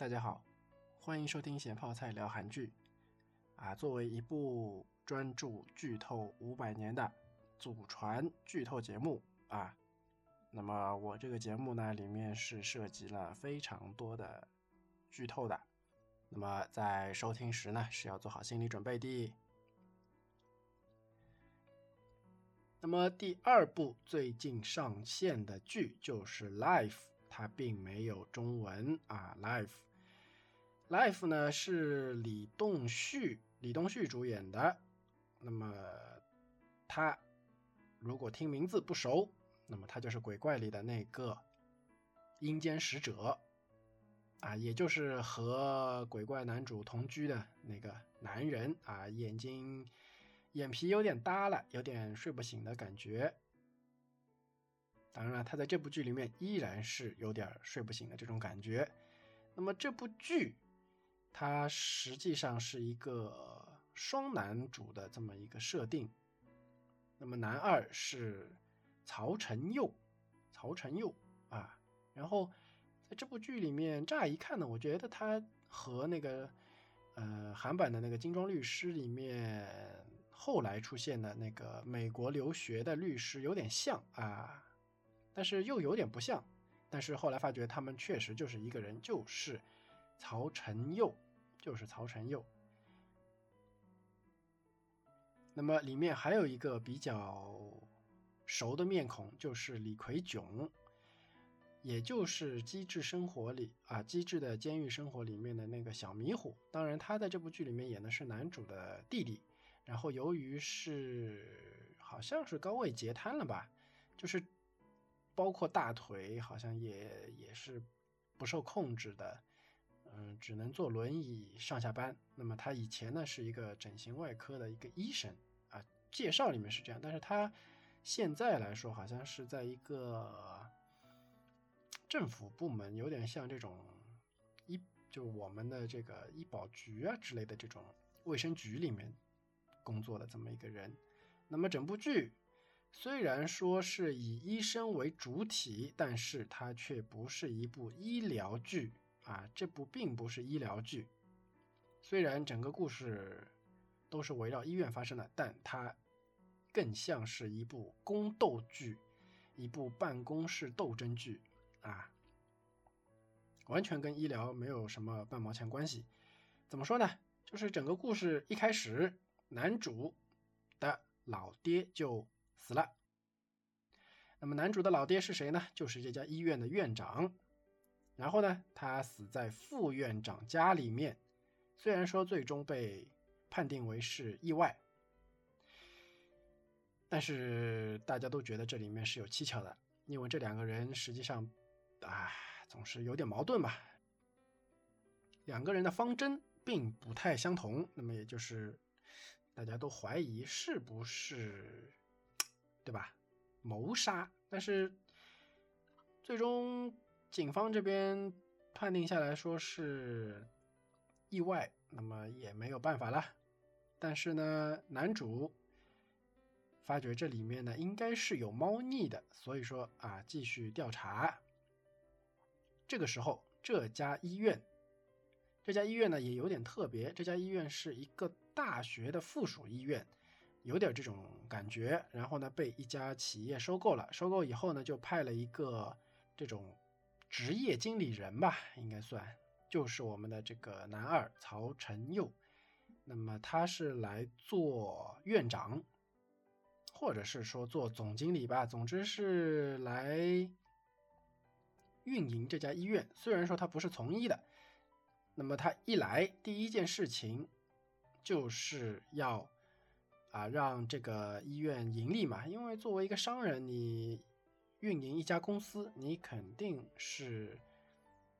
大家好，欢迎收听咸泡菜聊韩剧。啊，作为一部专注剧透五百年的祖传剧透节目啊，那么我这个节目呢，里面是涉及了非常多的剧透的。那么在收听时呢，是要做好心理准备的。那么第二部最近上线的剧就是《Life》，它并没有中文啊，《Life》。Life 呢是李栋旭，李栋旭主演的。那么他如果听名字不熟，那么他就是鬼怪里的那个阴间使者啊，也就是和鬼怪男主同居的那个男人啊，眼睛眼皮有点耷了，有点睡不醒的感觉。当然了，他在这部剧里面依然是有点睡不醒的这种感觉。那么这部剧。它实际上是一个双男主的这么一个设定，那么男二是曹承佑，曹承佑啊，然后在这部剧里面，乍一看呢，我觉得他和那个呃韩版的那个《精装律师》里面后来出现的那个美国留学的律师有点像啊，但是又有点不像，但是后来发觉他们确实就是一个人，就是。曹承佑就是曹承佑。那么里面还有一个比较熟的面孔，就是李奎炯，也就是《机智生活》里啊，《机智的监狱生活》里面的那个小迷糊。当然，他在这部剧里面演的是男主的弟弟。然后由于是好像是高位截瘫了吧，就是包括大腿好像也也是不受控制的。嗯，只能坐轮椅上下班。那么他以前呢是一个整形外科的一个医生啊，介绍里面是这样。但是他现在来说，好像是在一个政府部门，有点像这种医，就我们的这个医保局啊之类的这种卫生局里面工作的这么一个人。那么整部剧虽然说是以医生为主体，但是它却不是一部医疗剧。啊，这部并不是医疗剧，虽然整个故事都是围绕医院发生的，但它更像是一部宫斗剧，一部办公室斗争剧啊，完全跟医疗没有什么半毛钱关系。怎么说呢？就是整个故事一开始，男主的老爹就死了。那么男主的老爹是谁呢？就是这家医院的院长。然后呢，他死在副院长家里面，虽然说最终被判定为是意外，但是大家都觉得这里面是有蹊跷的，因为这两个人实际上，啊，总是有点矛盾吧，两个人的方针并不太相同，那么也就是大家都怀疑是不是，对吧？谋杀，但是最终。警方这边判定下来说是意外，那么也没有办法了。但是呢，男主发觉这里面呢应该是有猫腻的，所以说啊继续调查。这个时候，这家医院，这家医院呢也有点特别，这家医院是一个大学的附属医院，有点这种感觉。然后呢，被一家企业收购了，收购以后呢，就派了一个这种。职业经理人吧，应该算，就是我们的这个男二曹承佑。那么他是来做院长，或者是说做总经理吧，总之是来运营这家医院。虽然说他不是从医的，那么他一来第一件事情就是要啊让这个医院盈利嘛，因为作为一个商人，你。运营一家公司，你肯定是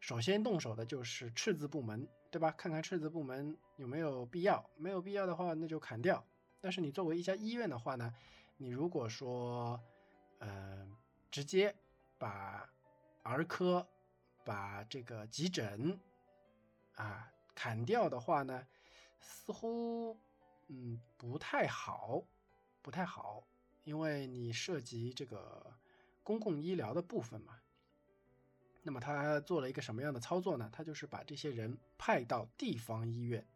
首先动手的就是赤字部门，对吧？看看赤字部门有没有必要，没有必要的话，那就砍掉。但是你作为一家医院的话呢，你如果说，嗯，直接把儿科、把这个急诊啊砍掉的话呢，似乎嗯不太好，不太好，因为你涉及这个。公共医疗的部分嘛，那么他做了一个什么样的操作呢？他就是把这些人派到地方医院，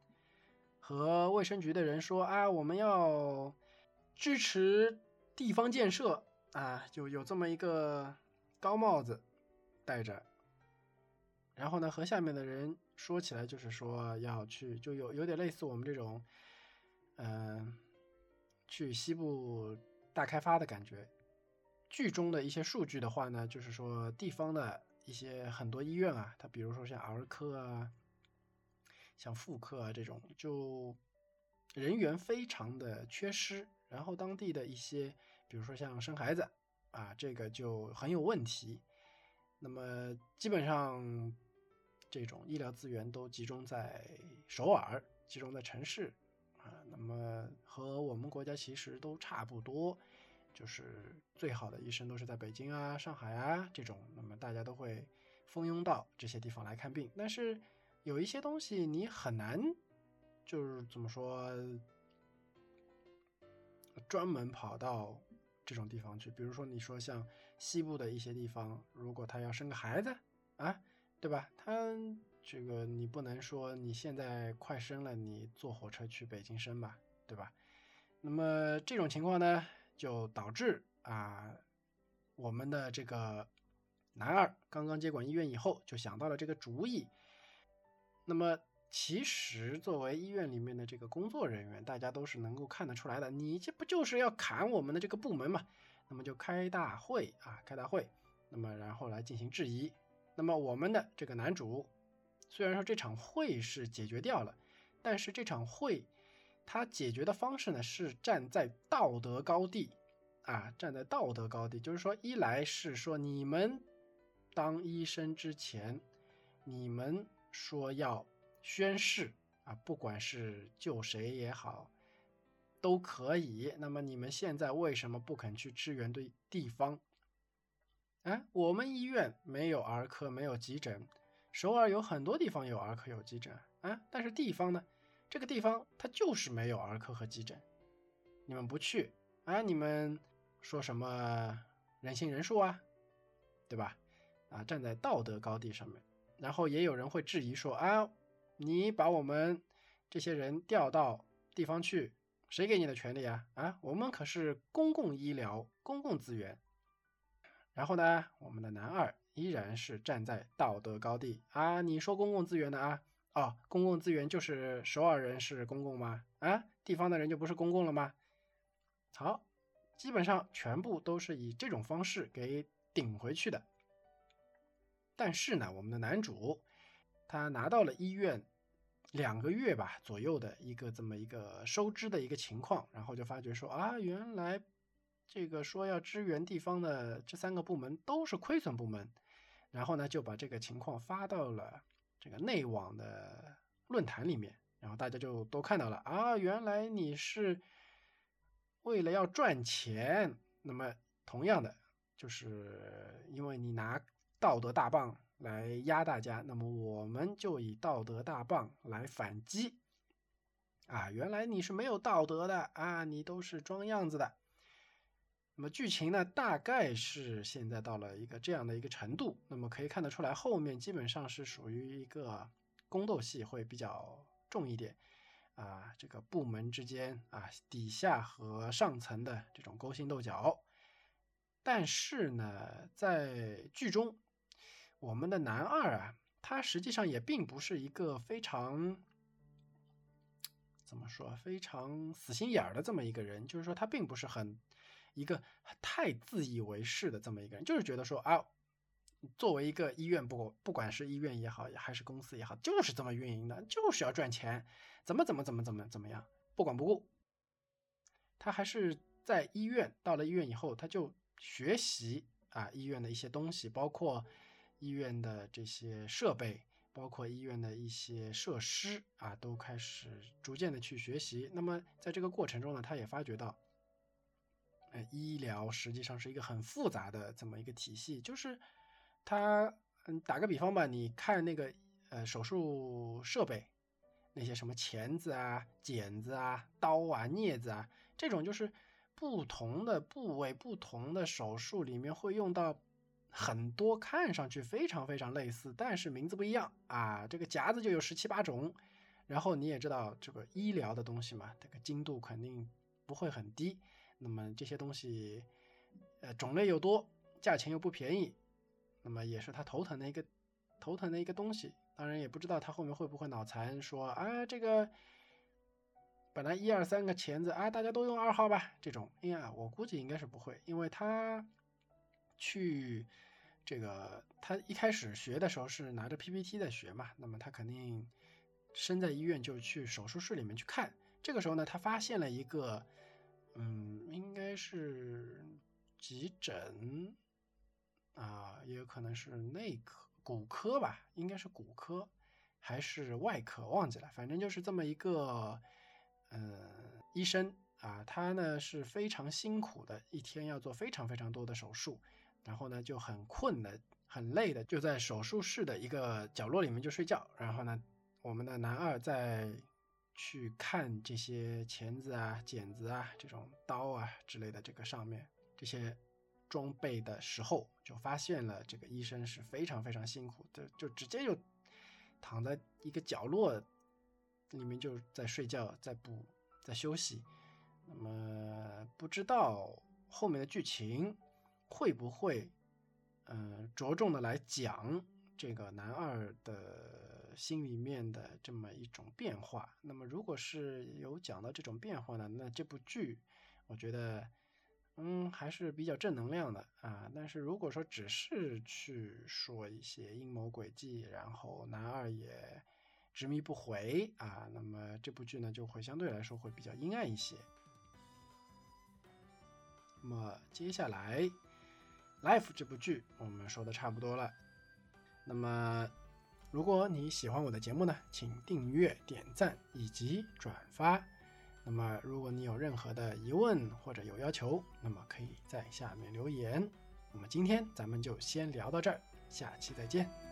和卫生局的人说啊，我们要支持地方建设啊，就有这么一个高帽子戴着。然后呢，和下面的人说起来，就是说要去，就有有点类似我们这种，嗯，去西部大开发的感觉。剧中的一些数据的话呢，就是说地方的。一些很多医院啊，它比如说像儿科啊、像妇科啊这种，就人员非常的缺失。然后当地的一些，比如说像生孩子啊，这个就很有问题。那么基本上这种医疗资源都集中在首尔，集中在城市啊。那么和我们国家其实都差不多。就是最好的医生都是在北京啊、上海啊这种，那么大家都会蜂拥到这些地方来看病。但是有一些东西你很难，就是怎么说，专门跑到这种地方去。比如说，你说像西部的一些地方，如果他要生个孩子啊，对吧？他这个你不能说你现在快生了，你坐火车去北京生吧，对吧？那么这种情况呢？就导致啊，我们的这个男二刚刚接管医院以后，就想到了这个主意。那么，其实作为医院里面的这个工作人员，大家都是能够看得出来的，你这不就是要砍我们的这个部门嘛？那么就开大会啊，开大会，那么然后来进行质疑。那么我们的这个男主，虽然说这场会是解决掉了，但是这场会。他解决的方式呢，是站在道德高地，啊，站在道德高地，就是说，一来是说你们当医生之前，你们说要宣誓啊，不管是救谁也好，都可以。那么你们现在为什么不肯去支援对地方？啊，我们医院没有儿科，没有急诊，首尔有很多地方有儿科有急诊啊，但是地方呢？这个地方它就是没有儿科和急诊，你们不去啊？你们说什么人心人数啊？对吧？啊，站在道德高地上面，然后也有人会质疑说啊，你把我们这些人调到地方去，谁给你的权利啊？啊，我们可是公共医疗、公共资源。然后呢，我们的男二依然是站在道德高地啊，你说公共资源的啊？哦，公共资源就是首尔人是公共吗？啊，地方的人就不是公共了吗？好，基本上全部都是以这种方式给顶回去的。但是呢，我们的男主他拿到了医院两个月吧左右的一个这么一个收支的一个情况，然后就发觉说啊，原来这个说要支援地方的这三个部门都是亏损部门，然后呢就把这个情况发到了。这个内网的论坛里面，然后大家就都看到了啊，原来你是为了要赚钱。那么同样的，就是因为你拿道德大棒来压大家，那么我们就以道德大棒来反击。啊，原来你是没有道德的啊，你都是装样子的。那么剧情呢，大概是现在到了一个这样的一个程度。那么可以看得出来，后面基本上是属于一个宫斗戏会比较重一点啊，这个部门之间啊，底下和上层的这种勾心斗角。但是呢，在剧中，我们的男二啊，他实际上也并不是一个非常怎么说，非常死心眼儿的这么一个人，就是说他并不是很。一个太自以为是的这么一个人，就是觉得说啊，作为一个医院，不不管是医院也好，还是公司也好，就是这么运营的，就是要赚钱，怎么怎么怎么怎么怎么样，不管不顾。他还是在医院，到了医院以后，他就学习啊医院的一些东西，包括医院的这些设备，包括医院的一些设施啊，都开始逐渐的去学习。那么在这个过程中呢，他也发觉到。呃，医疗实际上是一个很复杂的这么一个体系，就是它，嗯，打个比方吧，你看那个呃手术设备，那些什么钳子啊、剪子啊、刀啊、镊子啊，这种就是不同的部位、不同的手术里面会用到很多看上去非常非常类似，但是名字不一样啊。这个夹子就有十七八种，然后你也知道这个医疗的东西嘛，这个精度肯定不会很低。那么这些东西，呃，种类又多，价钱又不便宜，那么也是他头疼的一个头疼的一个东西。当然也不知道他后面会不会脑残，说啊这个本来一二三个钳子啊，大家都用二号吧。这种，哎呀，我估计应该是不会，因为他去这个他一开始学的时候是拿着 PPT 在学嘛，那么他肯定身在医院就去手术室里面去看。这个时候呢，他发现了一个。嗯，应该是急诊啊，也有可能是内科、骨科吧，应该是骨科还是外科，忘记了。反正就是这么一个，嗯，医生啊，他呢是非常辛苦的，一天要做非常非常多的手术，然后呢就很困的、很累的，就在手术室的一个角落里面就睡觉。然后呢，我们的男二在。去看这些钳子啊、剪子啊、这种刀啊之类的这个上面这些装备的时候，就发现了这个医生是非常非常辛苦的，就直接就躺在一个角落里面就在睡觉、在补、在休息。那么不知道后面的剧情会不会嗯着重的来讲这个男二的。心里面的这么一种变化，那么如果是有讲到这种变化呢，那这部剧我觉得，嗯，还是比较正能量的啊。但是如果说只是去说一些阴谋诡计，然后男二也执迷不悔啊，那么这部剧呢就会相对来说会比较阴暗一些。那么接下来《Life》这部剧我们说的差不多了，那么。如果你喜欢我的节目呢，请订阅、点赞以及转发。那么，如果你有任何的疑问或者有要求，那么可以在下面留言。那么今天咱们就先聊到这儿，下期再见。